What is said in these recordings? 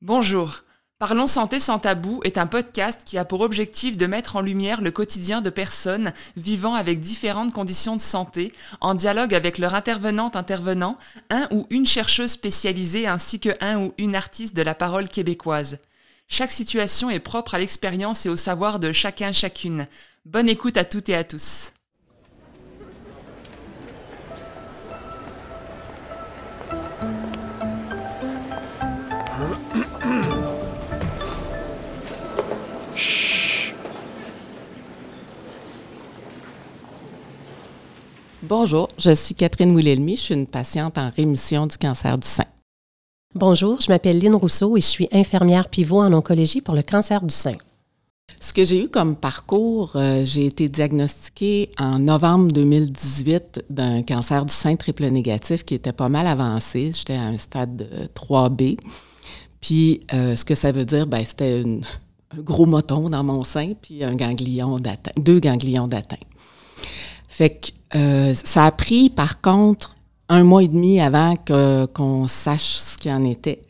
Bonjour. Parlons santé sans tabou est un podcast qui a pour objectif de mettre en lumière le quotidien de personnes vivant avec différentes conditions de santé, en dialogue avec leur intervenante intervenant, un ou une chercheuse spécialisée ainsi que un ou une artiste de la parole québécoise. Chaque situation est propre à l'expérience et au savoir de chacun chacune. Bonne écoute à toutes et à tous. Bonjour, je suis Catherine Moulet-Lemy, je suis une patiente en rémission du cancer du sein. Bonjour, je m'appelle Lynne Rousseau et je suis infirmière pivot en oncologie pour le cancer du sein. Ce que j'ai eu comme parcours, euh, j'ai été diagnostiquée en novembre 2018 d'un cancer du sein triple négatif qui était pas mal avancé. J'étais à un stade 3B. Puis, euh, ce que ça veut dire, ben, c'était un gros moton dans mon sein, puis un ganglion deux ganglions d'atteinte. Fait que euh, ça a pris, par contre, un mois et demi avant qu'on sache ce qu'il en était.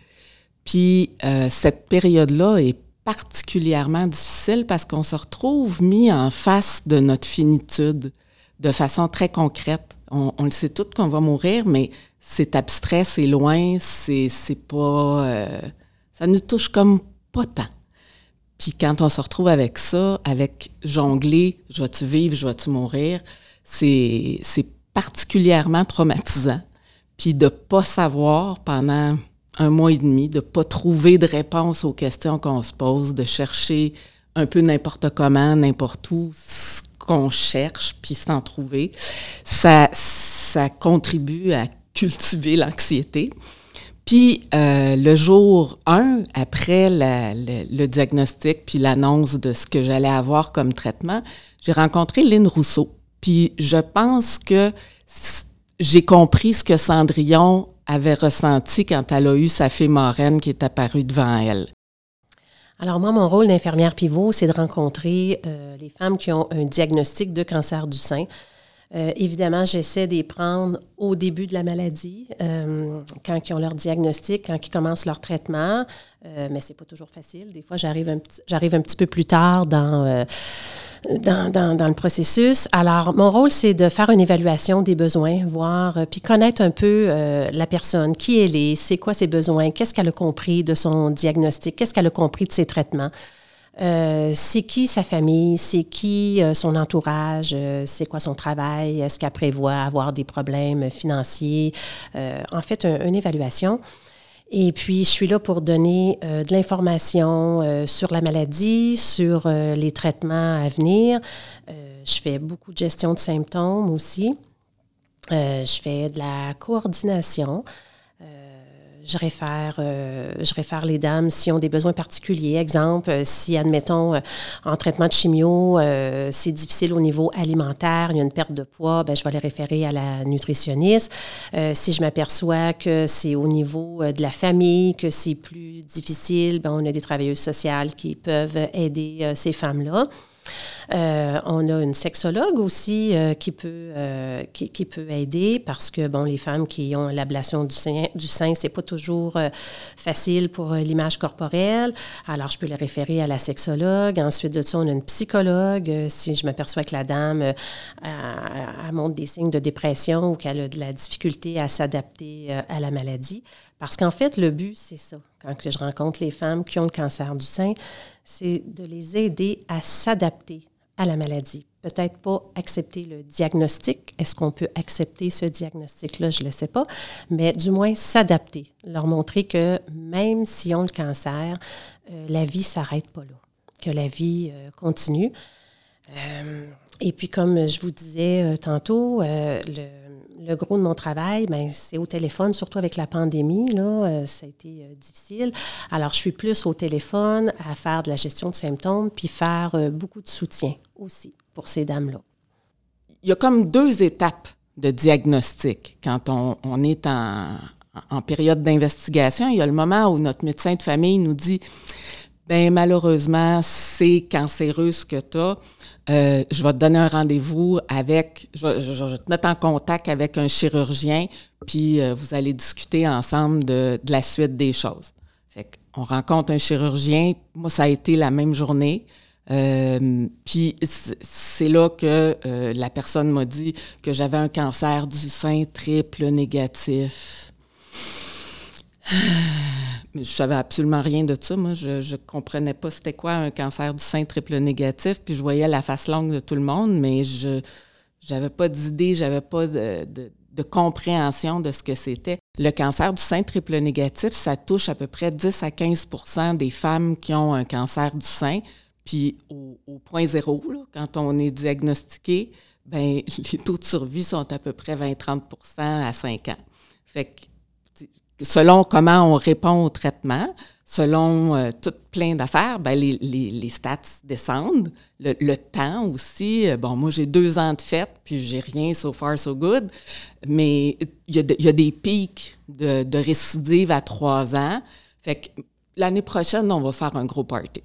Puis euh, cette période-là est particulièrement difficile parce qu'on se retrouve mis en face de notre finitude de façon très concrète. On, le sait tout qu'on va mourir, mais c'est abstrait, c'est loin, c'est pas... Euh, ça nous touche comme pas tant. Puis quand on se retrouve avec ça, avec jongler, je vais-tu vivre, je vais-tu mourir, c'est particulièrement traumatisant. Puis de pas savoir pendant un mois et demi, de pas trouver de réponse aux questions qu'on se pose, de chercher un peu n'importe comment, n'importe où, ce qu'on cherche, puis sans trouver, ça, ça contribue à cultiver l'anxiété. Puis euh, le jour 1, après le, diagnostic puis l'annonce de ce que j'allais avoir comme traitement, j'ai rencontré Lynn Rousseau, puis je pense que j'ai compris ce que Cendrillon avait ressenti quand elle a eu sa fille marraine qui est apparue devant elle. Alors moi, mon rôle d'infirmière pivot, c'est de rencontrer euh, les femmes qui ont un diagnostic de cancer du sein. Euh, évidemment, j'essaie les prendre au début de la maladie, euh, quand ils ont leur diagnostic, quand ils commencent leur traitement, mais c'est pas toujours facile. Des fois, j'arrive un, un petit peu plus tard dans dans, dans, le processus. Alors, mon rôle, c'est de faire une évaluation des besoins, voir, euh, puis connaître un peu euh, la personne, qui elle est, c'est quoi ses besoins, qu'est-ce qu'elle a compris de son diagnostic, qu'est-ce qu'elle a compris de ses traitements. Euh, c'est qui sa famille, c'est qui son entourage, c'est quoi son travail, est-ce qu'elle prévoit avoir des problèmes financiers? en fait, une évaluation. Et puis, je suis là pour donner euh, de l'information euh, sur la maladie, sur euh, les traitements à venir. je fais beaucoup de gestion de symptômes aussi. je fais de la coordination je réfère, euh, je réfère les dames s'ils ont des besoins particuliers. Exemple, euh, si, admettons, euh, en traitement de chimio, c'est difficile au niveau alimentaire, il y a une perte de poids, ben, je vais les référer à la nutritionniste. si je m'aperçois que c'est au niveau de la famille, que c'est plus difficile, ben, on a des travailleuses sociales qui peuvent aider ces femmes-là. Euh, on a une sexologue aussi euh, qui, peut, euh, qui, peut aider parce que, bon, les femmes qui ont l'ablation du sein, du sein c'est pas toujours facile pour l'image corporelle. Alors, je peux les référer à la sexologue. Ensuite de ça, on a une psychologue. si je m'aperçois que la dame a, montre des signes de dépression ou qu'elle a de la difficulté à s'adapter à la maladie. Parce qu'en fait, le but, c'est ça. Quand je rencontre les femmes qui ont le cancer du sein, c'est de les aider à s'adapter à la maladie. Peut-être pas accepter le diagnostic. Est-ce qu'on peut accepter ce diagnostic-là? Je ne le sais pas. Mais du moins s'adapter. Leur montrer que même si on le cancer, euh, la vie ne s'arrête pas là. Que la vie euh, continue. Euh, et puis, comme je vous disais tantôt, le le gros de mon travail, ben, c'est au téléphone, surtout avec la pandémie. Là, euh, ça a été euh, difficile. Alors, je suis plus au téléphone à faire de la gestion de symptômes, puis faire euh, beaucoup de soutien aussi pour ces dames-là. Il y a comme deux étapes de diagnostic quand on, est en, période d'investigation. Il y a le moment où notre médecin de famille nous dit ben malheureusement, c'est cancéreux ce que tu as. Euh, je vais te donner un rendez-vous avec, je vais, te mettre en contact avec un chirurgien, puis euh, vous allez discuter ensemble de, la suite des choses. Fait on rencontre un chirurgien. Moi, ça a été la même journée. Euh, puis c'est là que euh, la personne m'a dit que j'avais un cancer du sein triple négatif. Je savais absolument rien de ça. Moi, je ne comprenais pas c'était quoi un cancer du sein triple négatif. Puis je voyais la face longue de tout le monde, mais je n'avais pas d'idée, j'avais pas de, de, compréhension de ce que c'était. Le cancer du sein triple négatif, ça touche à peu près 10 à 15% des femmes qui ont un cancer du sein. Puis au, point zéro, quand on est diagnostiqué, ben les taux de survie sont à peu près 20-30% à 5 ans. Fait que selon comment on répond au traitement, selon euh, tout plein d'affaires, ben les, les, stats descendent. Le, temps aussi. Euh, bon, moi, j'ai deux ans de fête, puis j'ai rien so far, so good. Mais il y, y, a des pics de, de récidive à trois ans. Fait que l'année prochaine, on va faire un gros party.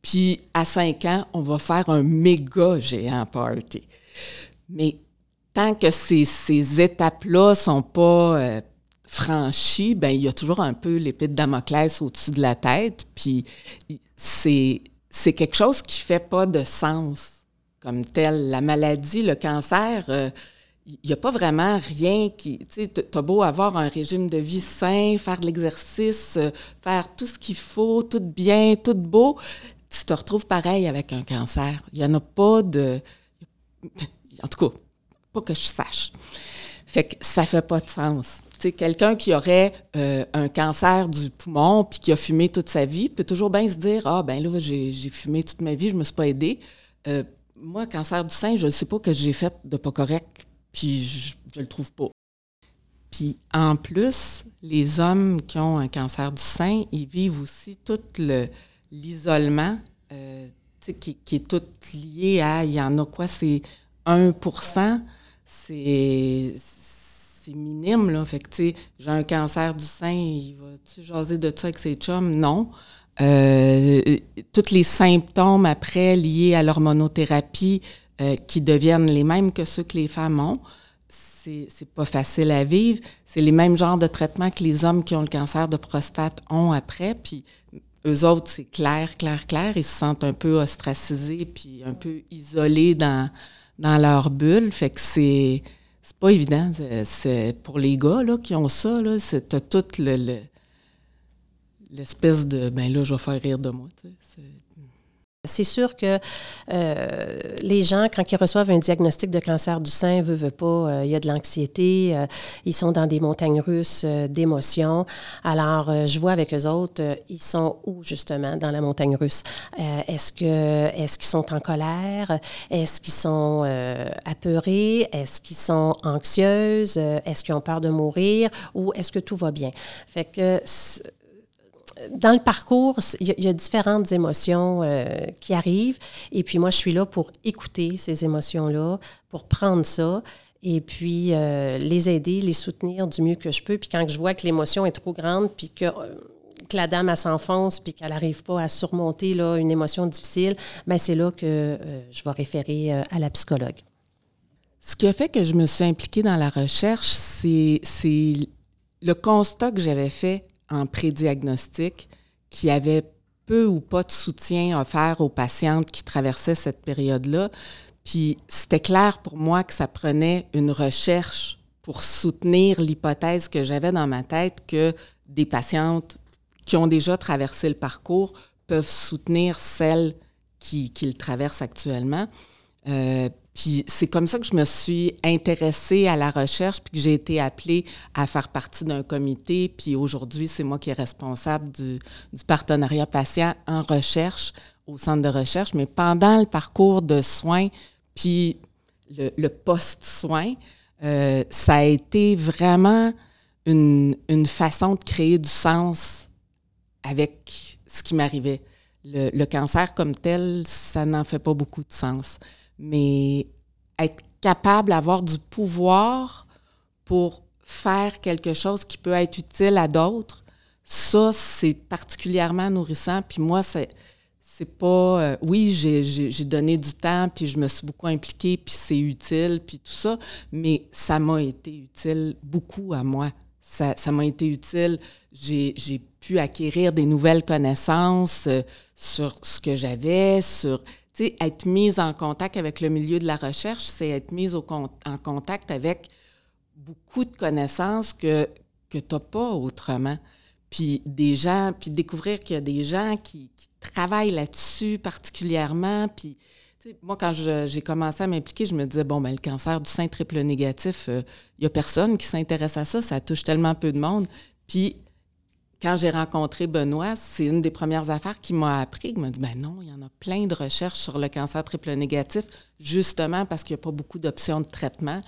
Puis à 5 ans, on va faire un méga géant party. Mais tant que ces, ces étapes-là sont pas euh, franchies, ben il y a toujours un peu l'épée de Damoclès au-dessus de la tête. Puis c'est, c'est quelque chose qui fait pas de sens comme tel. La maladie, le cancer, euh, il n'y a pas vraiment rien qui. Tu sais, as beau avoir un régime de vie sain, faire l'exercice, euh, faire tout ce qu'il faut, tout bien, tout beau tu te retrouves pareil avec un cancer. Il n'y en a pas de. En tout cas, pas que je sache. Fait que ça fait pas de sens. Quelqu'un qui aurait euh, un cancer du poumon puis qui a fumé toute sa vie peut toujours bien se dire Ah, ben là, j'ai fumé toute ma vie, je me suis pas aidé. Euh, moi, cancer du sein, je ne sais pas que j'ai fait de pas correct, puis je, ne le trouve pas. Puis en plus, les hommes qui ont un cancer du sein, ils vivent aussi tout le, l'isolement, euh, qui, qui, est tout lié à, il y en a quoi, c'est 1 c'est minime, là. Fait j'ai un cancer du sein, il va-tu jaser de ça avec ses chums? Non. Euh, tous les symptômes après liés à l'hormonothérapie euh, qui deviennent les mêmes que ceux que les femmes ont, c'est pas facile à vivre. C'est les mêmes genres de traitements que les hommes qui ont le cancer de prostate ont après. Puis eux autres, c'est clair, clair, clair. Ils se sentent un peu ostracisés puis un peu isolés dans, dans leur bulle. Fait que c'est, c'est pas évident. C'est, pour les gars là, qui ont ça, là, c'est, t'as tout le, l'espèce de ben là, je vais faire rire de moi. C'est sûr que euh, les gens, quand ils reçoivent un diagnostic de cancer du sein, veut, veut pas, euh, il y a de l'anxiété, euh, ils sont dans des montagnes russes d'émotions. Alors, je vois avec eux autres, ils sont où justement dans la montagne russe? Est-ce que, est-ce qu'ils sont en colère? Est-ce qu'ils sont apeurés? Est-ce qu'ils sont anxieuses? Est-ce qu'ils ont peur de mourir? Ou est-ce que tout va bien? Dans le parcours, il y, a différentes émotions euh, qui arrivent. Et puis moi, je suis là pour écouter ces émotions-là, pour prendre ça et puis euh, les aider, les soutenir du mieux que je peux. Puis quand je vois que l'émotion est trop grande, puis que, euh, que la dame, s'enfonce, puis qu'elle n'arrive pas à surmonter là, une émotion difficile, bien, c'est là que je vais référer à la psychologue. Ce qui a fait que je me suis impliquée dans la recherche, c'est le constat que j'avais fait en prédiagnostic qui avait peu ou pas de soutien offert aux patientes qui traversaient cette période-là. Puis c'était clair pour moi que ça prenait une recherche pour soutenir l'hypothèse que j'avais dans ma tête que des patientes qui ont déjà traversé le parcours peuvent soutenir celles qui, qui le traversent actuellement. Euh, puis c'est comme ça que je me suis intéressée à la recherche, puis que j'ai été appelée à faire partie d'un comité. Puis aujourd'hui, c'est moi qui est responsable du, partenariat patient en recherche au centre de recherche. Mais pendant le parcours de soins, puis le, post-soin, euh, ça a été vraiment une, façon de créer du sens avec ce qui m'arrivait. le, cancer comme tel, ça n'en fait pas beaucoup de sens mais être capable d'avoir du pouvoir pour faire quelque chose qui peut être utile à d'autres, ça, c'est particulièrement nourrissant. Puis moi, c'est, c'est pas... Euh, oui, j'ai, donné du temps, puis je me suis beaucoup impliquée, puis c'est utile, puis tout ça, mais ça m'a été utile beaucoup à moi. ça, ça m'a été utile. J'ai pu acquérir des nouvelles connaissances euh, sur ce que j'avais, sur être mise en contact avec le milieu de la recherche, c'est être mise en contact avec beaucoup de connaissances que, que tu n'as pas autrement. Puis des gens, puis découvrir qu'il y a des gens qui, qui travaillent là-dessus particulièrement. Puis moi, quand j'ai commencé à m'impliquer, je me disais, bon, ben, le cancer du sein triple négatif, il euh, n'y a personne qui s'intéresse à ça, ça touche tellement peu de monde. Puis, quand j'ai rencontré Benoît, c'est une des premières affaires qui m'a appris. Il m'a dit, ben non, il y en a plein de recherches sur le cancer triple négatif, justement parce qu'il n'y a pas beaucoup d'options de traitement.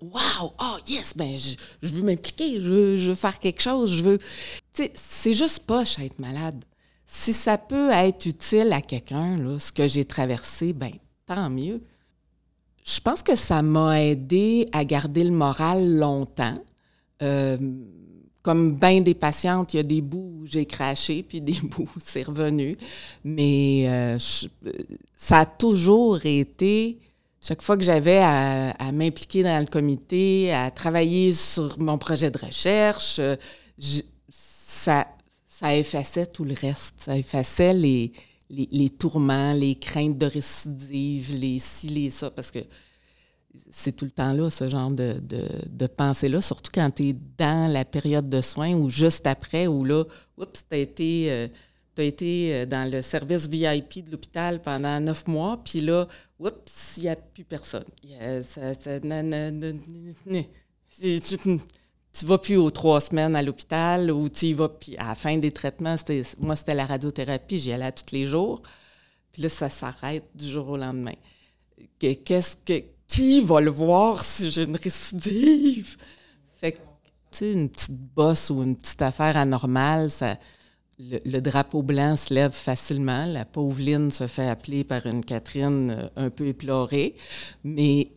Wow! Oh yes! Ben, je, veux m'impliquer, je veux, faire quelque chose, je veux. c'est juste pas être malade si ça peut être utile à quelqu'un, ce que j'ai traversé, ben tant mieux. Je pense que ça m'a aidé à garder le moral longtemps. Euh, comme bien des patientes, il y a des bouts où j'ai craché, puis des bouts où c'est revenu. Mais euh, ça a toujours été, chaque fois que j'avais à, m'impliquer dans le comité, à travailler sur mon projet de recherche, euh, ça, ça effaçait tout le reste. Ça effaçait les, les, tourments, les craintes de récidive, les ci, les ça, parce que c'est tout le temps là, ce genre de, de, pensée-là, surtout quand tu es dans la période de soins ou juste après, où là, oups, tu as été, euh, été euh, dans le service VIP de l'hôpital pendant neuf mois, puis là, oups, il n'y a plus personne. tu vas plus aux trois semaines à l'hôpital ou tu y vas, puis à la fin des traitements, moi, c'était la radiothérapie, j'y allais tous les jours. Puis là, ça s'arrête du jour au lendemain. Qu'est-ce que, qui va le voir si j'ai une récidive? Fait que, tu sais, une petite bosse ou une petite affaire anormale, ça, le, drapeau blanc se lève facilement. La pauvre Lynn se fait appeler par une Catherine euh, un peu éplorée. Mais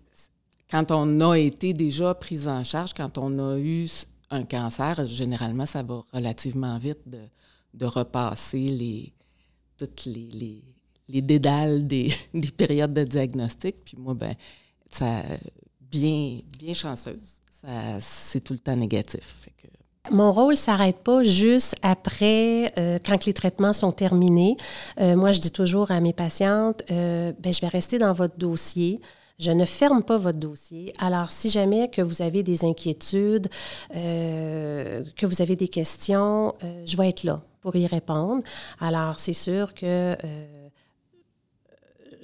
quand on a été déjà pris en charge, quand on a eu un cancer, généralement, ça va relativement vite de, repasser les, toutes les, les, dédales des, périodes de diagnostic. Puis moi, ben, ça, bien, bien chanceuse. c'est tout le temps négatif. Mon rôle s'arrête pas juste après, euh, quand les traitements sont terminés. Euh, moi, je dis toujours à mes patientes, euh, ben, je vais rester dans votre dossier. Je ne ferme pas votre dossier. Alors, si jamais que vous avez des inquiétudes, euh, que vous avez des questions, je vais être là pour y répondre. Alors, c'est sûr que...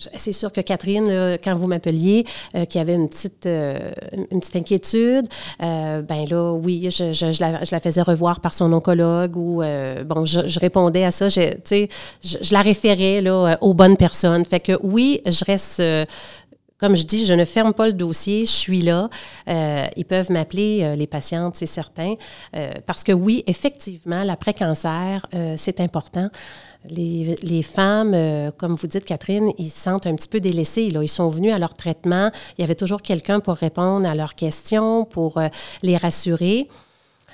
Euh, c'est sûr que Catherine, quand vous m'appeliez, qui avait une petite, une petite inquiétude, ben là, oui, je, la, faisais revoir par son oncologue ou, bon, je, répondais à ça, je, je, la référais là, aux bonnes personnes. Fait que oui, je reste comme je dis, je ne ferme pas le dossier, je suis là. Euh, ils peuvent m'appeler, euh, les patientes, c'est certain. Euh, parce que oui, effectivement, l'après-cancer, c'est important. Les, les femmes, comme vous dites, Catherine, ils se sentent un petit peu délaissés. Là. Ils sont venus à leur traitement. Il y avait toujours quelqu'un pour répondre à leurs questions, pour les rassurer.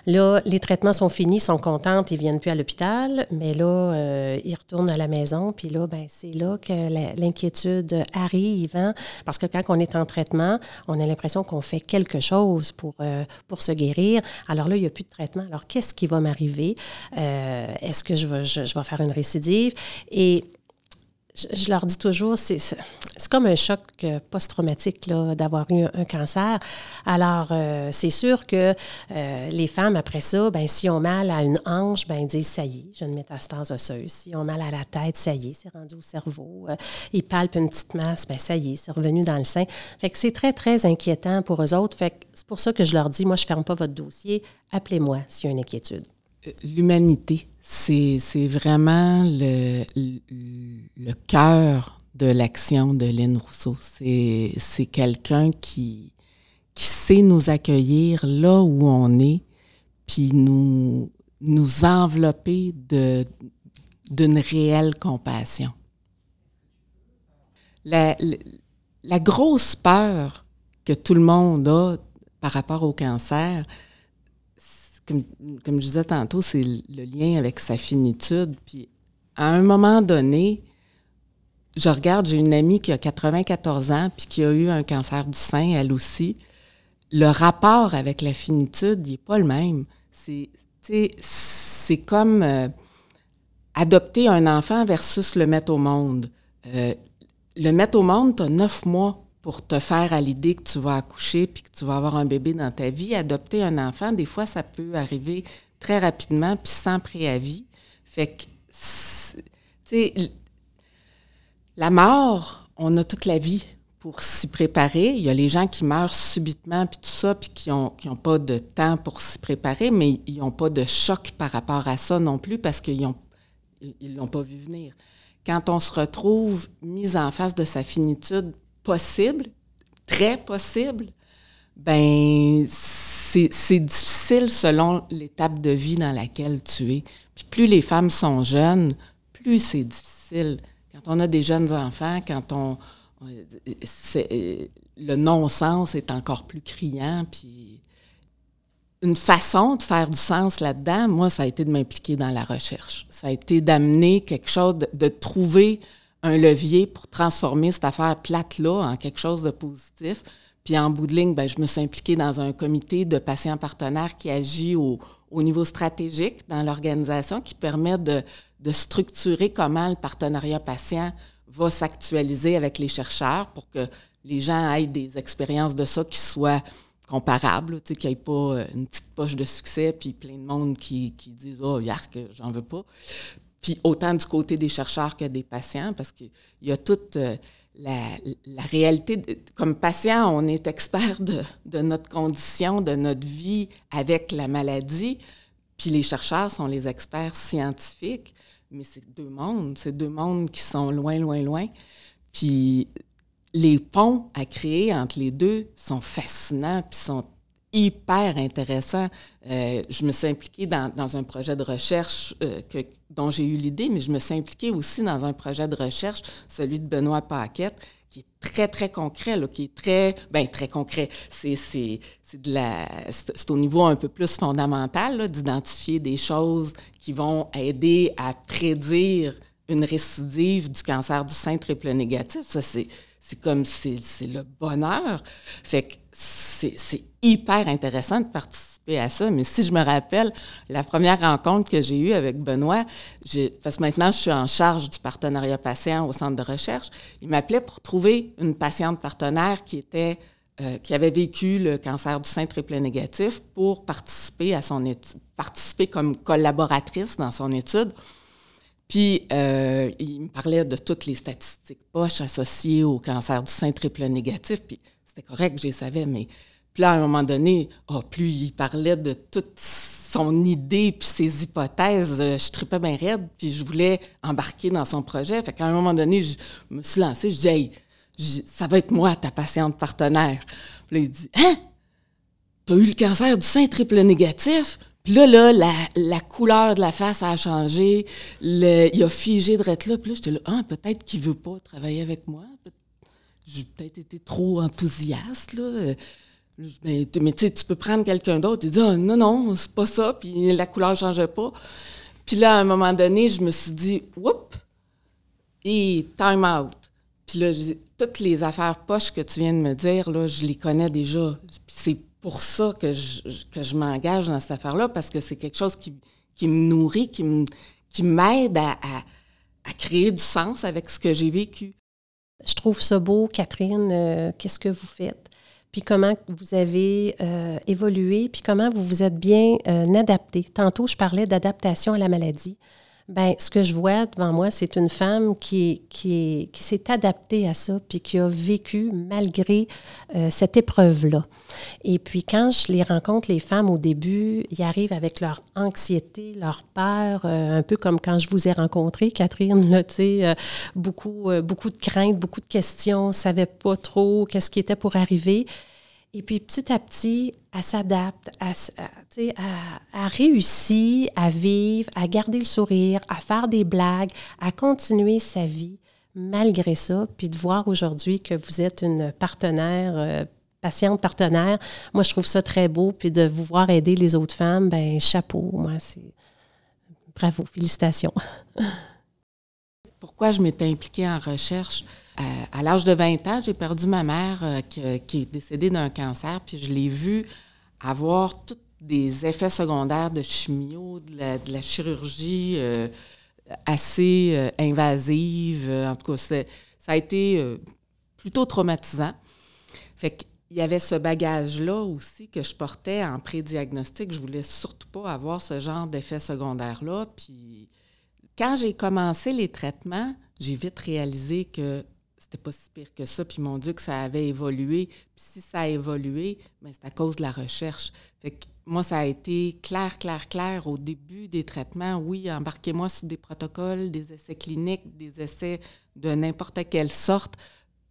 Là, les traitements sont finis, ils sont contentes, ils ne viennent plus à l'hôpital, mais là, euh, ils retournent à la maison. Puis là, ben, c'est là que l'inquiétude arrive. Hein. Parce que quand on est en traitement, on a l'impression qu'on fait quelque chose pour, euh, pour se guérir. Alors là, il n'y a plus de traitement. Alors, qu'est-ce qui va m'arriver? Euh, est-ce que je vais, je, vais faire une récidive? Je, leur dis toujours, c'est comme un choc euh, post-traumatique d'avoir eu un, cancer. Alors, euh, c'est sûr que euh, les femmes, après ça, ben, si ont mal à une hanche, ben, ils disent, ça y est, j'ai une métastase osseuse. Si ont mal à la tête, ça y est, c'est rendu au cerveau. ils palpent une petite masse, ben, ça y est, c'est revenu dans le sein. Fait que c'est très, très inquiétant pour eux autres. Fait que c'est pour ça que je leur dis, moi, je ne ferme pas votre dossier. Appelez-moi s'il y a une inquiétude. L'humanité c'est vraiment le, cœur de l'action de Lynn Rousseau. C'est quelqu'un qui, sait nous accueillir là où on est, puis nous, envelopper d'une réelle compassion. La, grosse peur que tout le monde a par rapport au cancer, comme, je disais tantôt, c'est le lien avec sa finitude. Puis à un moment donné, je regarde, j'ai une amie qui a 94 ans, puis qui a eu un cancer du sein, elle aussi. le rapport avec la finitude, il n'est pas le même. C'est, c'est comme euh, adopter un enfant versus le mettre au monde. Euh, le mettre au monde, tu as neuf mois pour te faire à l'idée que tu vas accoucher puis que tu vas avoir un bébé dans ta vie. Adopter un enfant, des fois, ça peut arriver très rapidement puis sans préavis. Fait que, tu sais, la mort, on a toute la vie pour s'y préparer. Il y a les gens qui meurent subitement, puis tout ça, puis qui n'ont ont pas de temps pour s'y préparer, mais ils n'ont pas de choc par rapport à ça non plus parce qu'ils ne ils l'ont pas vu venir. Quand on se retrouve mis en face de sa finitude possible, très possible, ben c'est difficile selon l'étape de vie dans laquelle tu es. Puis plus les femmes sont jeunes, plus c'est difficile. Quand on a des jeunes enfants, quand on, le non-sens est encore plus criant. Puis une façon de faire du sens là-dedans, moi, ça a été de m'impliquer dans la recherche. Ça a été d'amener quelque chose, de, trouver un levier pour transformer cette affaire plate-là en quelque chose de positif. Puis en bout de ligne, ben, je me suis impliquée dans un comité de patients partenaires qui agit au, au niveau stratégique dans l'organisation, qui permet de, de structurer comment le partenariat patient va s'actualiser avec les chercheurs pour que les gens aient des expériences de ça qui soient comparables, tu sais, qu'il n'y ait pas euh, une petite poche de succès puis plein de monde qui, qui disent « Oh, yark, j'en veux pas ». Puis autant du côté des chercheurs que des patients, parce qu'il y a toute euh, la, réalité. comme patient, on est expert de, de, notre condition, de notre vie avec la maladie, puis les chercheurs sont les experts scientifiques mais c'est deux mondes, c'est deux mondes qui sont loin, loin, loin. Puis les ponts à créer entre les deux sont fascinants, puis sont hyper intéressants. Euh, je me suis impliquée dans, dans un projet de recherche euh, que, dont j'ai eu l'idée, mais je me suis impliquée aussi dans un projet de recherche, celui de Benoît Paquette, qui est très, très concret, qui est très, ben très concret. C'est, c'est, au niveau un peu plus fondamental d'identifier des choses qui vont aider à prédire une récidive du cancer du sein triple négatif. Ça, c'est, c'est comme, c'est, le bonheur. Fait que c'est, c'est hyper intéressant de participer à ça. Mais si je me rappelle, la première rencontre que j'ai eue avec Benoît, parce que maintenant je suis en charge du partenariat patient au centre de recherche, il m'appelait pour trouver une patiente partenaire qui était euh, qui avait vécu le cancer du sein triple négatif pour participer à son étude, participer comme collaboratrice dans son étude. Puis, euh, il me parlait de toutes les statistiques poches associées au cancer du sein triple négatif. Puis, c'était correct, je les savais, mais puis là, à un moment donné, oh, plus il parlait de toute son idée puis ses hypothèses, euh, je tripais bien raide, puis je voulais embarquer dans son projet. Fait qu'à un moment donné, je me suis lancée, je dis hey, ça va être moi, ta patiente partenaire. Puis là, il dit Hein? T'as eu le cancer du sein triple négatif? Puis là, là, la, la couleur de la face a changé, il a figé de là. Puis là, j'étais là, ah, peut-être qu'il veut pas travailler avec moi. J'ai peut-être été trop enthousiaste, là. Mais, mais tu peux prendre quelqu'un d'autre et dire ah, non, non, c'est pas ça, puis la couleur ne changeait pas. Puis là, à un moment donné, je me suis dit, whoop, et time out. Puis là, toutes les affaires poches que tu viens de me dire, là, je les connais déjà. Puis c'est pour ça que je, m'engage dans cette affaire-là, parce que c'est quelque chose qui, me nourrit, qui, m'aide à, créer du sens avec ce que j'ai vécu. Je trouve ça beau, Catherine. Euh, qu'est-ce que vous faites? puis comment vous avez euh, évolué, puis comment vous vous êtes bien euh, adapté. Tantôt, je parlais d'adaptation à la maladie. Bien, ce que je vois devant moi, c'est une femme qui, qui, s'est adaptée à ça, puis qui a vécu malgré euh, cette épreuve-là. Et puis, quand je les rencontre, les femmes, au début, ils arrivent avec leur anxiété, leur peur, un peu comme quand je vous ai rencontré, Catherine, là, sais, beaucoup, beaucoup de craintes, beaucoup de questions, ne savait pas trop qu'est-ce qui était pour arriver. Et puis petit à petit, elle s'adapte, elle, a réussi à vivre, à garder le sourire, à faire des blagues, à continuer sa vie malgré ça. Puis de voir aujourd'hui que vous êtes une partenaire, euh, patiente partenaire, moi je trouve ça très beau. Puis de vous voir aider les autres femmes, ben chapeau, moi c'est bravo, félicitations. pourquoi je m'étais impliquée en recherche. à l'âge de 20 ans, j'ai perdu ma mère qui, est décédée d'un cancer, puis je l'ai vue avoir tous des effets secondaires de chimio, de la, chirurgie assez invasive. En tout cas, ça a été plutôt traumatisant. Fait qu'il y avait ce bagage-là aussi que je portais en pré-diagnostic. Je voulais surtout pas avoir ce genre d'effet secondaire-là. Puis quand j'ai commencé les traitements, j'ai vite réalisé que c'était pas si pire que ça. Puis mon Dieu, que ça avait évolué. Puis si ça a évolué, ben c'est à cause de la recherche. Fait que moi, ça a été clair, clair, clair au début des traitements. Oui, embarquez-moi sur des protocoles, des essais cliniques, des essais de n'importe quelle sorte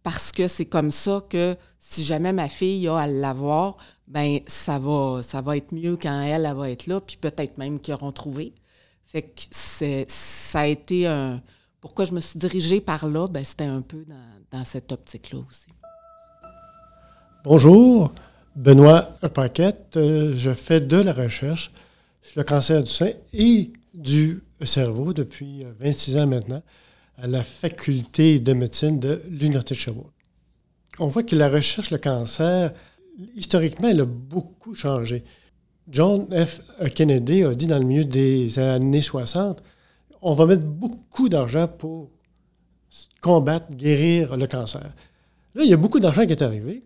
parce que c'est comme ça que si jamais ma fille a à l'avoir, ben ça va, ça va être mieux quand elle, elle va être là, puis peut-être même qu'ils auront trouvé. Fait que ça a été un... Pourquoi je me suis dirigée par là, ben c'était un peu dans, cette optique-là aussi. Bonjour, Benoît Paquette. Euh, je fais de la recherche sur le cancer du sein et du cerveau depuis 26 euh, ans maintenant à la faculté de médecine de l'Université de Sherbrooke. On voit que la recherche le cancer, historiquement, elle a beaucoup changé. John F. Kennedy a dit dans le milieu des années 60, on va mettre beaucoup d'argent pour combattre, guérir le cancer. Là, il y a beaucoup d'argent qui est arrivé,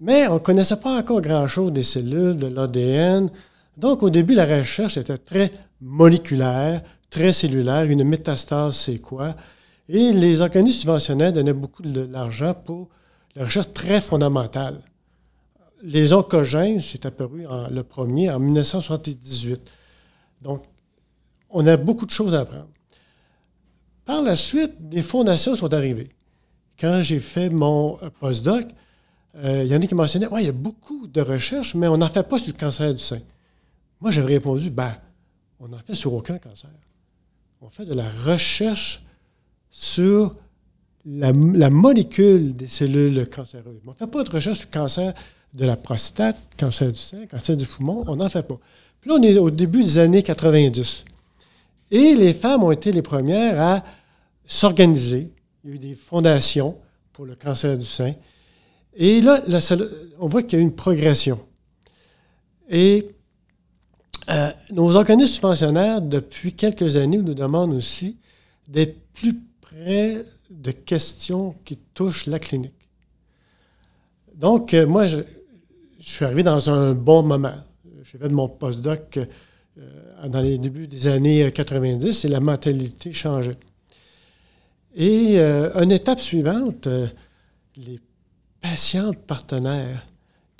mais on ne connaissait pas encore grand-chose des cellules, de l'ADN. Donc, au début, la recherche était très moléculaire, très cellulaire. Une métastase, c'est quoi? Et les organismes subventionnels donnaient beaucoup d'argent pour la recherche très fondamentale. Les oncogènes, c'est apparu en, le premier en 1978. Donc, on a beaucoup de choses à apprendre. Par la suite, des fondations sont arrivées. Quand j'ai fait mon euh, postdoc, euh, il y en a qui mentionnaient il y a beaucoup de recherches, mais on n'en fait pas sur le cancer du sein. Moi, j'avais répondu Ben, on n'en fait sur aucun cancer. On fait de la recherche sur la, molécule des cellules cancéreuses. on ne fait pas de recherche sur le cancer de la prostate, cancer du sein, cancer du poumon, on n'en fait pas. Puis là, on est au début des années 90. Et les femmes ont été les premières à s'organiser. Il y a eu des fondations pour le cancer du sein. Et là, on voit qu'il y a eu une progression. Et euh, nos organismes subventionnaires, depuis quelques années, nous demandent aussi d'être plus près de questions qui touchent la clinique. Donc, euh, moi, je, suis arrivé dans un bon moment. J'ai fait de mon postdoc euh, dans les débuts des années 90 et la mentalité changeait. Et euh, une étape suivante, les patientes partenaires.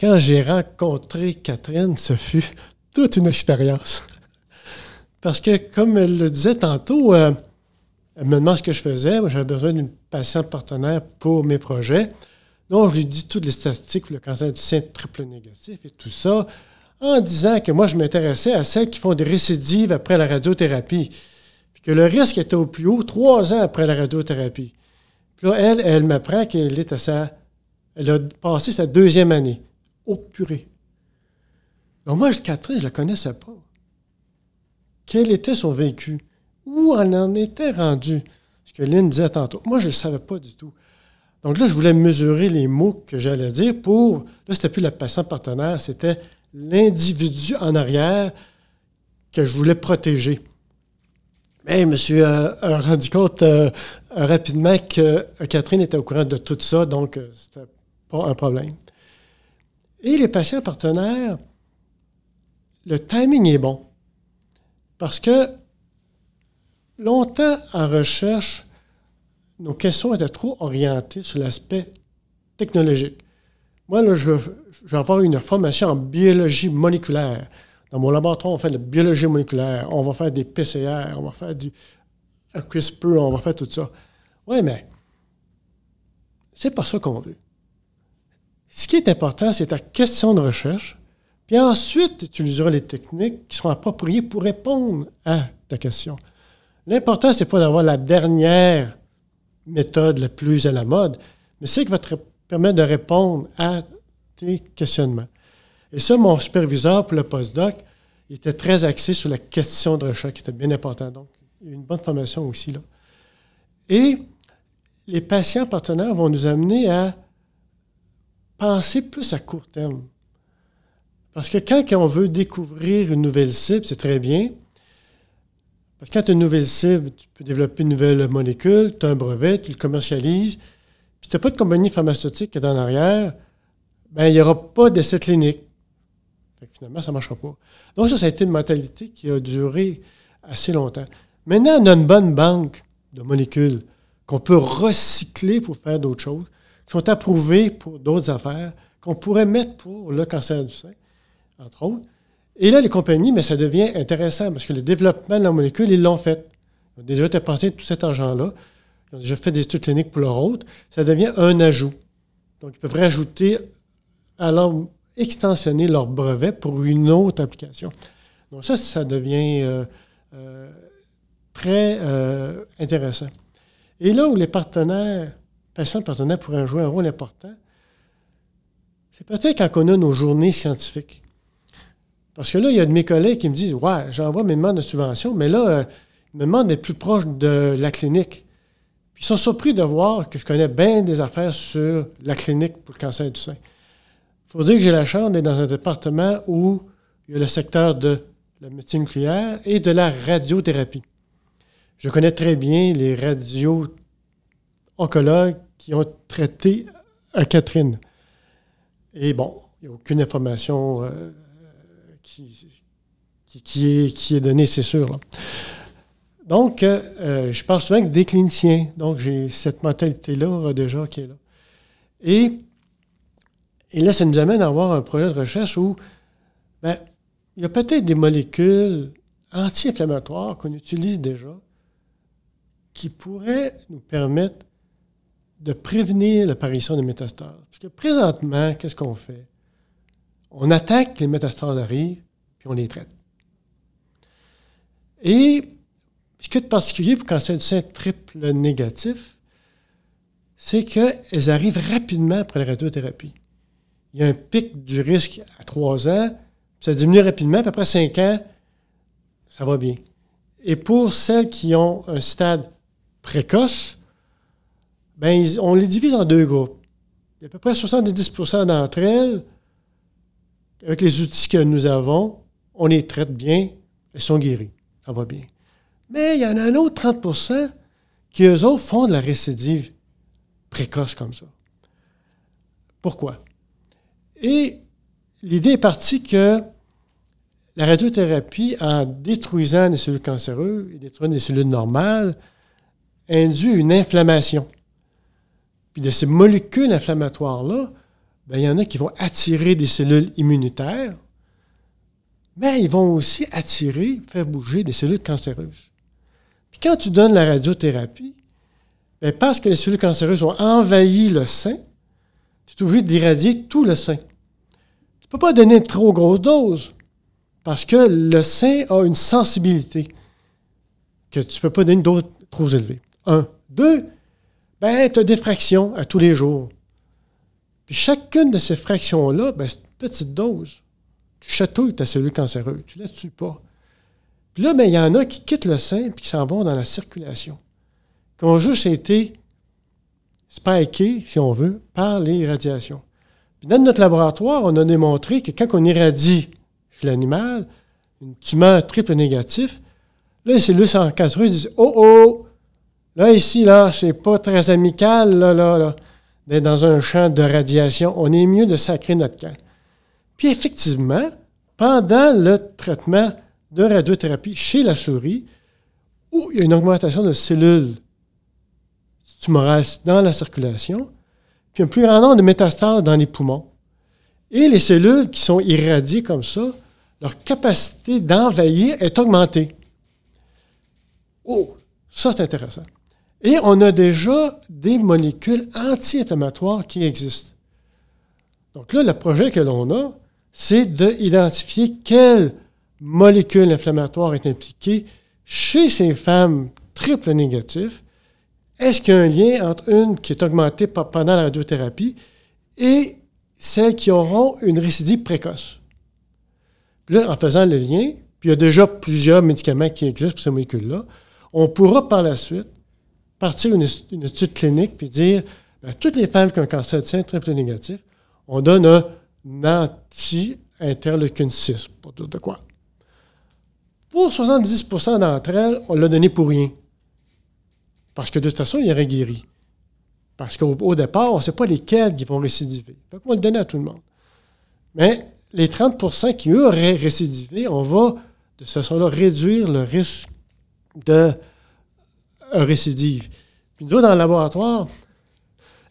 Quand j'ai rencontré Catherine, ce fut toute une expérience. Parce que, comme elle le disait tantôt, elle me demande ce que je faisais. Moi, j'avais besoin d'une patiente partenaire pour mes projets. Donc, je lui dis toutes les statistiques pour le cancer du sein triple négatif et tout ça, en disant que moi, je m'intéressais à celles qui font des récidives après la radiothérapie. Puis que le risque était au plus haut trois ans après la radiothérapie. Puis là, elle, elle m'apprend qu'elle est à sa. Elle a passé sa deuxième année. Au purée. Donc, moi, Catherine, je ne la connaissais pas. Quel était son vécu? où on en était rendu? Ce que Lynn disait tantôt. Moi, je ne le savais pas du tout. Donc là, je voulais mesurer les mots que j'allais dire pour. Là, c'était plus la patiente partenaire, c'était l'individu en arrière que je voulais protéger. Mais je me suis euh, rendu compte euh, rapidement que Catherine était au courant de tout ça, donc euh, c'était pas un problème. Et les patients partenaires, le timing est bon. Parce que Longtemps en recherche, nos questions étaient trop orientées sur l'aspect technologique. Moi, là, je, vais avoir une formation en biologie moléculaire. Dans mon laboratoire, on fait de la biologie moléculaire, on va faire des PCR, on va faire du CRISPR, on va faire tout ça. Oui, mais c'est pas ça qu'on veut. Ce qui est important, c'est ta question de recherche, puis ensuite, tu utiliseras les techniques qui seront appropriées pour répondre à ta question. L'important, ce n'est pas d'avoir la dernière méthode la plus à la mode, mais c'est qui va te permettre de répondre à tes questionnements. Et ça, mon superviseur pour le postdoc, il était très axé sur la question de recherche, qui était bien important. Donc, il y a une bonne formation aussi là. Et les patients partenaires vont nous amener à penser plus à court terme. Parce que quand on veut découvrir une nouvelle cible, c'est très bien. Parce que quand tu as une nouvelle cible, tu peux développer une nouvelle molécule, tu as un brevet, tu le commercialises. Puis tu n'as pas de compagnie pharmaceutique qui est en arrière, ben, il n'y aura pas d'essai clinique. finalement, ça ne marchera pas. Donc, ça, ça a été une mentalité qui a duré assez longtemps. Maintenant, on a une bonne banque de molécules qu'on peut recycler pour faire d'autres choses, qui sont approuvées pour d'autres affaires, qu'on pourrait mettre pour le cancer du sein, entre autres. Et là, les compagnies, mais ça devient intéressant parce que le développement de la molécule, ils l'ont fait. Ils ont déjà dépensé tout cet argent-là. Ils ont déjà fait des études cliniques pour leur autre. Ça devient un ajout. Donc, ils peuvent rajouter, alors extensionner leur brevet pour une autre application. Donc, ça, ça devient euh, euh, très euh, intéressant. Et là où les partenaires, patients partenaires pourraient jouer un rôle important, c'est peut-être quand on a nos journées scientifiques. Parce que là, il y a de mes collègues qui me disent Ouais, j'envoie mes demandes de subvention, mais là, euh, ils me demandent d'être plus proche de la clinique. Puis ils sont surpris de voir que je connais bien des affaires sur la clinique pour le cancer du sein. Il faut dire que j'ai la chance d'être dans un département où il y a le secteur de la médecine nucléaire et de la radiothérapie. Je connais très bien les radio-oncologues qui ont traité à Catherine. Et bon, il n'y a aucune information euh, qui, est, donnée, c'est sûr. Donc, euh, je parle souvent avec des cliniciens. Donc, j'ai cette mentalité-là euh, déjà qui est là. Et, là, ça nous amène à avoir un projet de recherche où ben, il y a peut-être des molécules anti-inflammatoires qu'on utilise déjà qui pourrait nous permettre de prévenir l'apparition des métastases. Parce que présentement, qu'est-ce qu'on fait? On attaque les métastases arrivent, puis on les traite. Et ce qui est de particulier pour cancer du sein triple négatif, c'est qu'elles arrivent rapidement après la radiothérapie. Il y a un pic du risque à trois ans, ça diminue rapidement, puis après cinq ans, ça va bien. Et pour celles qui ont un stade précoces, ben, on les divise en deux groupes. Il y a à peu près 70% d'entre elles, avec les outils que nous avons, on les traite bien, elles sont guéries. Ça va bien. Mais il y en a un autre 30% qui, eux autres, font de la récidive précoce comme ça. Pourquoi? Et l'idée est partie que la radiothérapie, en détruisant les cellules cancéreuses et détruisant les cellules normales, induit une inflammation. Puis de ces molécules inflammatoires-là, ben, il y en a qui vont attirer des cellules immunitaires, mais ils vont aussi attirer, faire bouger des cellules cancéreuses. Quand tu donnes la radiothérapie, ben, parce que les cellules cancéreuses ont envahi le sein, tu es obligé d'irradier tout le sein. Tu ne peux pas donner une trop grosse dose, parce que le sein a une sensibilité que tu ne peux pas donner une dose trop élevée. Un. Deux, ben, tu as des fractions à tous les jours. Puis chacune de ces fractions-là, ben, c'est une petite dose. Tu chatouilles ta cellule cancéreuse. Tu la tues pas. Puis là, ben, il y en a qui quittent le sein et qui s'en vont dans la circulation. Qui ont juste été spikés, si on veut, par les radiations. Puis dans notre laboratoire, on a démontré que quand on irradie l'animal, une tumeur triple négative, là, les cellules cancéreuses disent Oh oh, Là, ici, là, c'est pas très amical, là, là, là, d'être dans un champ de radiation. On est mieux de sacrer notre camp. Puis effectivement, pendant le traitement de radiothérapie chez la souris, il y a une augmentation de cellules tumorales dans la circulation, puis un plus grand nombre de métastases dans les poumons. Et les cellules qui sont irradiées comme ça, leur capacité d'envahir est augmentée. Oh, ça c'est intéressant. Et on a déjà des molécules anti-inflammatoires qui existent. Donc là, le projet que l'on a, c'est d'identifier quelle molécule inflammatoire est impliquée chez ces femmes triple négatives. Est-ce qu'il y a un lien entre une qui est augmentée pendant la radiothérapie et celles qui auront une récidive précoce? Puis là, en faisant le lien, puis il y a déjà plusieurs médicaments qui existent pour ces molécules-là, on pourra par la suite partir une, étude clinique puis dire ben, toutes les femmes qui ont un cancer du sein triple négatif, on donne un anti-interleukine 6, pour dire de quoi. Pour 70% d'entre elles, on l'a donné pour rien. Parce que de toute façon, il aurait guéri. Parce qu'au départ, on ne sait pas lesquels qui vont récidiver. Donc, on va le donner à tout le monde. Mais les 30% qui, eux, auraient récidivé, on va, de cette façon-là, réduire le risque de récidive. Puis nous, dans le laboratoire,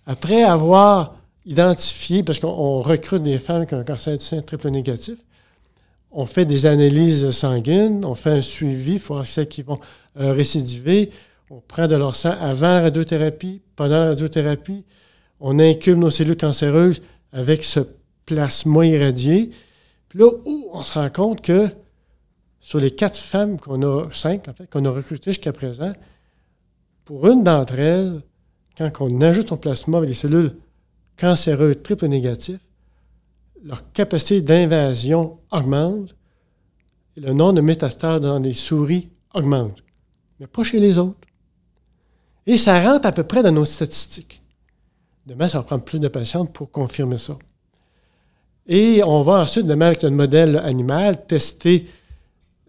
après avoir identifié, parce qu'on recrute des femmes qui ont un cancer du sein triple négatif, on fait des analyses sanguines, on fait un suivi pour celles qui vont euh, récidiver. On prend de leur sang avant la radiothérapie, pendant la radiothérapie. On incube nos cellules cancéreuses avec ce plasma irradié. Puis là, on se rend compte que sur les quatre femmes qu'on a, cinq en fait, qu'on a recrutées jusqu'à présent, pour une d'entre elles, quand on ajoute son plasma avec des cellules cancéreuses triple négatives, leur capacité d'invasion augmente et le nombre de métastases dans les souris augmente. Mais pas chez les autres. Et ça rentre à peu près dans nos statistiques. Demain, ça va prendre plus de patients pour confirmer ça. Et on va ensuite, demain, avec notre modèle animal, tester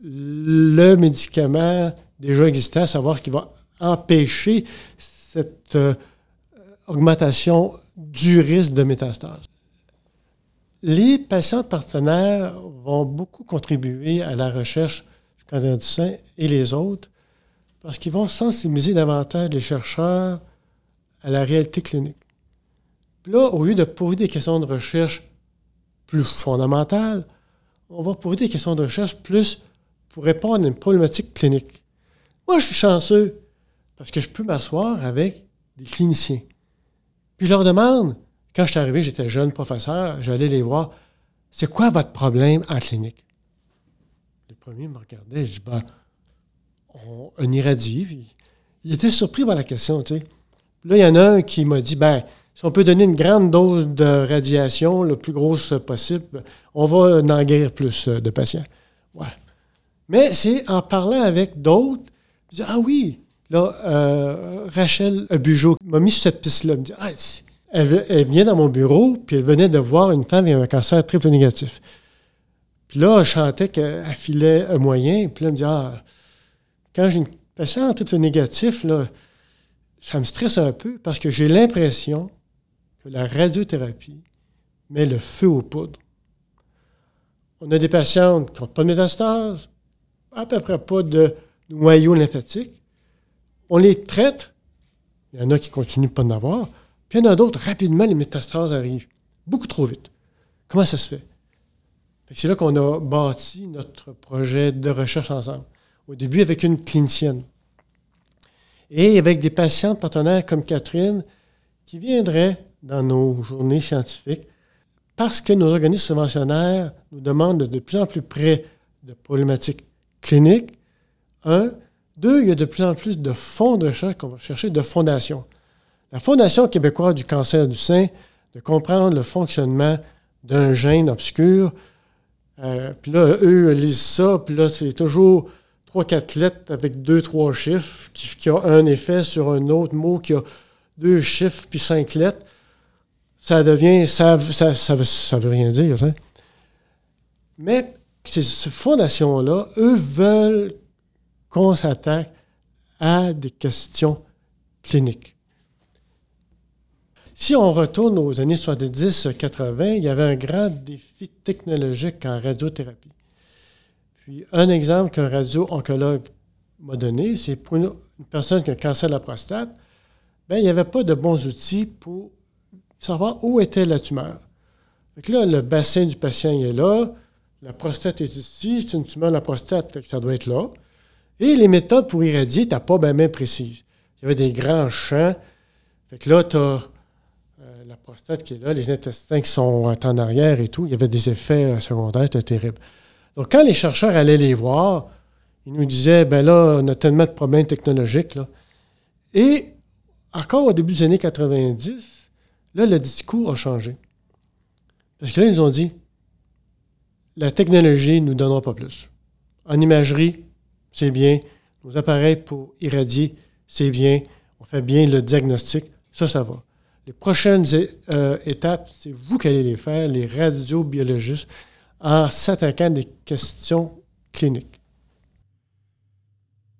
le médicament déjà existant, savoir qu'il va empêcher cette euh, augmentation du risque de métastase. Les patients partenaires vont beaucoup contribuer à la recherche du cancer du sein et les autres parce qu'ils vont sensibiliser davantage les chercheurs à la réalité clinique. Puis là, au lieu de poser des questions de recherche plus fondamentales, on va poser des questions de recherche plus pour répondre à une problématique clinique. Moi, je suis chanceux parce que je peux m'asseoir avec des cliniciens. Puis je leur demande, quand je suis arrivé, j'étais jeune professeur, j'allais les voir, c'est quoi votre problème en clinique? Le premier me regardait, je dis, ben, on, on irradie. il était surpris par la question, tu sais. Là, il y en a un qui m'a dit, ben, si on peut donner une grande dose de radiation, le plus grosse possible, on va en guérir plus euh, de patients. Ouais. Mais c'est en parlant avec d'autres, je dis, ah oui, Là, euh, Rachel Bugeaud m'a mis sur cette piste-là. Elle me dit ah, elle, vient dans mon bureau, puis elle venait de voir une femme qui a un cancer triple négatif. Puis là, je chantais qu'elle filait un moyen. Puis là, elle me dit Ah, quand j'ai une patiente triple négatif, ça me stresse un peu parce que j'ai l'impression que la radiothérapie met le feu aux poudres. On a des patientes qui n'ont pas de métastase, à peu près pas de noyau lymphatique, on les traite. Il y en a qui continuent pas d'en avoir. Puis il y en a d'autres, rapidement, les métastases arrivent. Beaucoup trop vite. Comment ça se fait? C'est là qu'on a bâti notre projet de recherche ensemble. Au début, avec une clinicienne. Et avec des patients partenaires comme Catherine qui viendraient dans nos journées scientifiques parce que nos organismes subventionnaires nous demandent de plus en plus près de problématiques cliniques, un, deux, il y a de plus en plus de fonds de recherche qu'on va chercher, de fondations. La Fondation québécoise du cancer du sein, de comprendre le fonctionnement d'un gène obscur. Euh, puis là, eux lisent ça, puis là, c'est toujours trois, quatre lettres avec deux, trois chiffres qui, ont un effet sur un autre mot qui a deux chiffres puis cinq lettres. Ça devient, ça, ça, ça veut rien dire. Ça. Mais ces fondations-là, eux veulent qu'on s'attaque à des questions cliniques. Si on retourne aux années 70-80, il y avait un grand défi technologique en radiothérapie. Puis un exemple qu'un radio-oncologue m'a donné, c'est pour une, personne qui a un cancer de la prostate, bien, il n'y avait pas de bons outils pour savoir où était la tumeur. Là, le bassin du patient est là, la prostate est ici, c'est une tumeur de la prostate, ça doit être là. Et les méthodes pour irradier n'étaient pas bien, précises. Il y avait des grands champs. Fait que là, tu as euh, la prostate qui est là, les intestins qui sont en arrière et tout. Il y avait des effets euh, secondaires, c'était terrible. Donc, quand les chercheurs allaient les voir, ils nous disaient, ben là, on a tellement de problèmes technologiques. Là. Et encore au début des années 90, là, le discours a changé. Parce que là, ils ont dit, la technologie ne nous donnera pas plus. En imagerie, c'est bien. Nos appareils pour irradier, c'est bien. on fait bien le diagnostic, ça, ça va. Les prochaines euh, étapes, c'est vous qui allez les faire, les radiobiologistes, en s'attaquant des questions cliniques.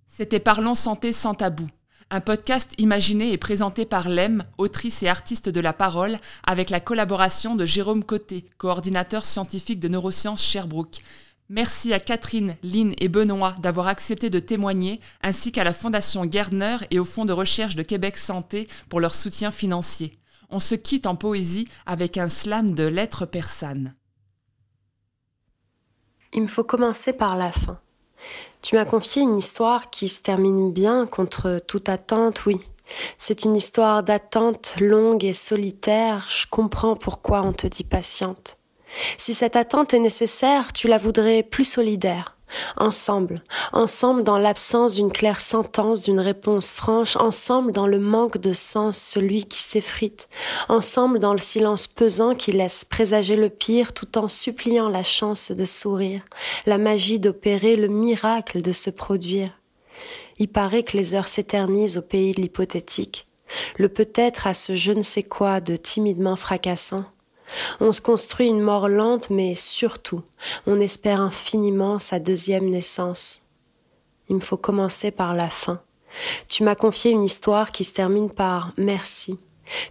C'était Parlons Santé sans tabou, un podcast imaginé et présenté par Lem, autrice et artiste de la parole, avec la collaboration de Jérôme Côté, coordinateur scientifique de neurosciences Sherbrooke. Merci à Catherine, Lynn et Benoît d'avoir accepté de témoigner, ainsi qu'à la Fondation Gerdner et au Fonds de recherche de Québec Santé pour leur soutien financier. On se quitte en poésie avec un slam de lettres persanes. Il me faut commencer par la fin. Tu m'as confié une histoire qui se termine bien contre toute attente, oui. C'est une histoire d'attente longue et solitaire, je comprends pourquoi on te dit patiente. Si cette attente est nécessaire, tu la voudrais plus solidaire. Ensemble, ensemble dans l'absence d'une claire sentence, d'une réponse franche, ensemble dans le manque de sens, celui qui s'effrite, ensemble dans le silence pesant qui laisse présager le pire tout en suppliant la chance de sourire, la magie d'opérer, le miracle de se produire. Il paraît que les heures s'éternisent au pays de l'hypothétique, le peut-être à ce je ne sais quoi de timidement fracassant, on se construit une mort lente, mais surtout, on espère infiniment sa deuxième naissance. Il me faut commencer par la fin. Tu m'as confié une histoire qui se termine par merci.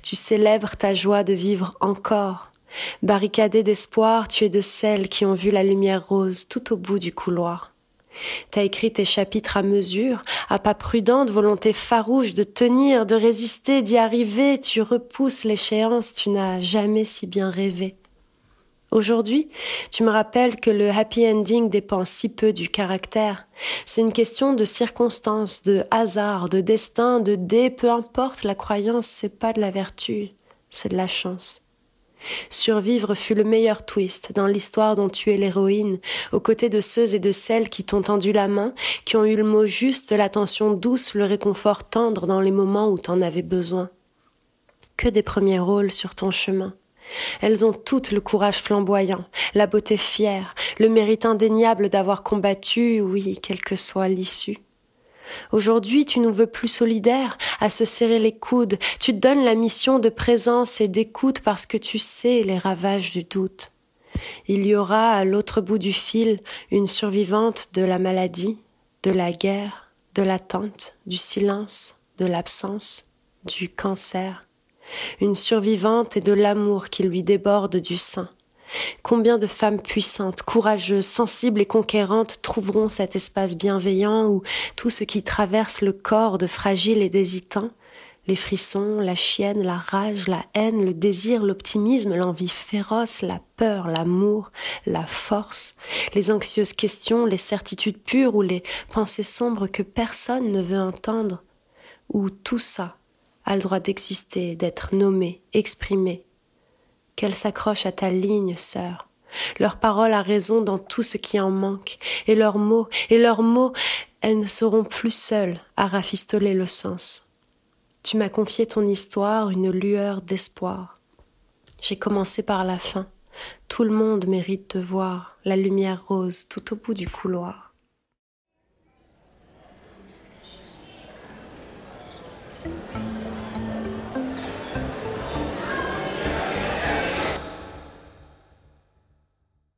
Tu célèbres ta joie de vivre encore. Barricadé d'espoir, tu es de celles qui ont vu la lumière rose tout au bout du couloir. T'as écrit tes chapitres à mesure, à pas prudente, volonté farouche de tenir, de résister, d'y arriver, tu repousses l'échéance, tu n'as jamais si bien rêvé. Aujourd'hui, tu me rappelles que le happy ending dépend si peu du caractère. C'est une question de circonstances, de hasard, de destin, de dé, peu importe la croyance, c'est pas de la vertu, c'est de la chance. Survivre fut le meilleur twist dans l'histoire dont tu es l'héroïne, aux côtés de ceux et de celles qui t'ont tendu la main, qui ont eu le mot juste, l'attention douce, le réconfort tendre dans les moments où t'en avais besoin. Que des premiers rôles sur ton chemin. Elles ont toutes le courage flamboyant, la beauté fière, le mérite indéniable d'avoir combattu, oui, quelle que soit l'issue. Aujourd'hui, tu nous veux plus solidaires, à se serrer les coudes. Tu donnes la mission de présence et d'écoute parce que tu sais les ravages du doute. Il y aura à l'autre bout du fil une survivante de la maladie, de la guerre, de l'attente, du silence, de l'absence, du cancer. Une survivante et de l'amour qui lui déborde du sein Combien de femmes puissantes, courageuses, sensibles et conquérantes trouveront cet espace bienveillant où tout ce qui traverse le corps de fragile et d'hésitant, les frissons, la chienne, la rage, la haine, le désir, l'optimisme, l'envie féroce, la peur, l'amour, la force, les anxieuses questions, les certitudes pures ou les pensées sombres que personne ne veut entendre, où tout ça a le droit d'exister, d'être nommé, exprimé, qu'elles s'accrochent à ta ligne, sœur. Leurs paroles a raison dans tout ce qui en manque, et leurs mots, et leurs mots, elles ne seront plus seules à rafistoler le sens. Tu m'as confié ton histoire, une lueur d'espoir. J'ai commencé par la fin. Tout le monde mérite de voir la lumière rose tout au bout du couloir.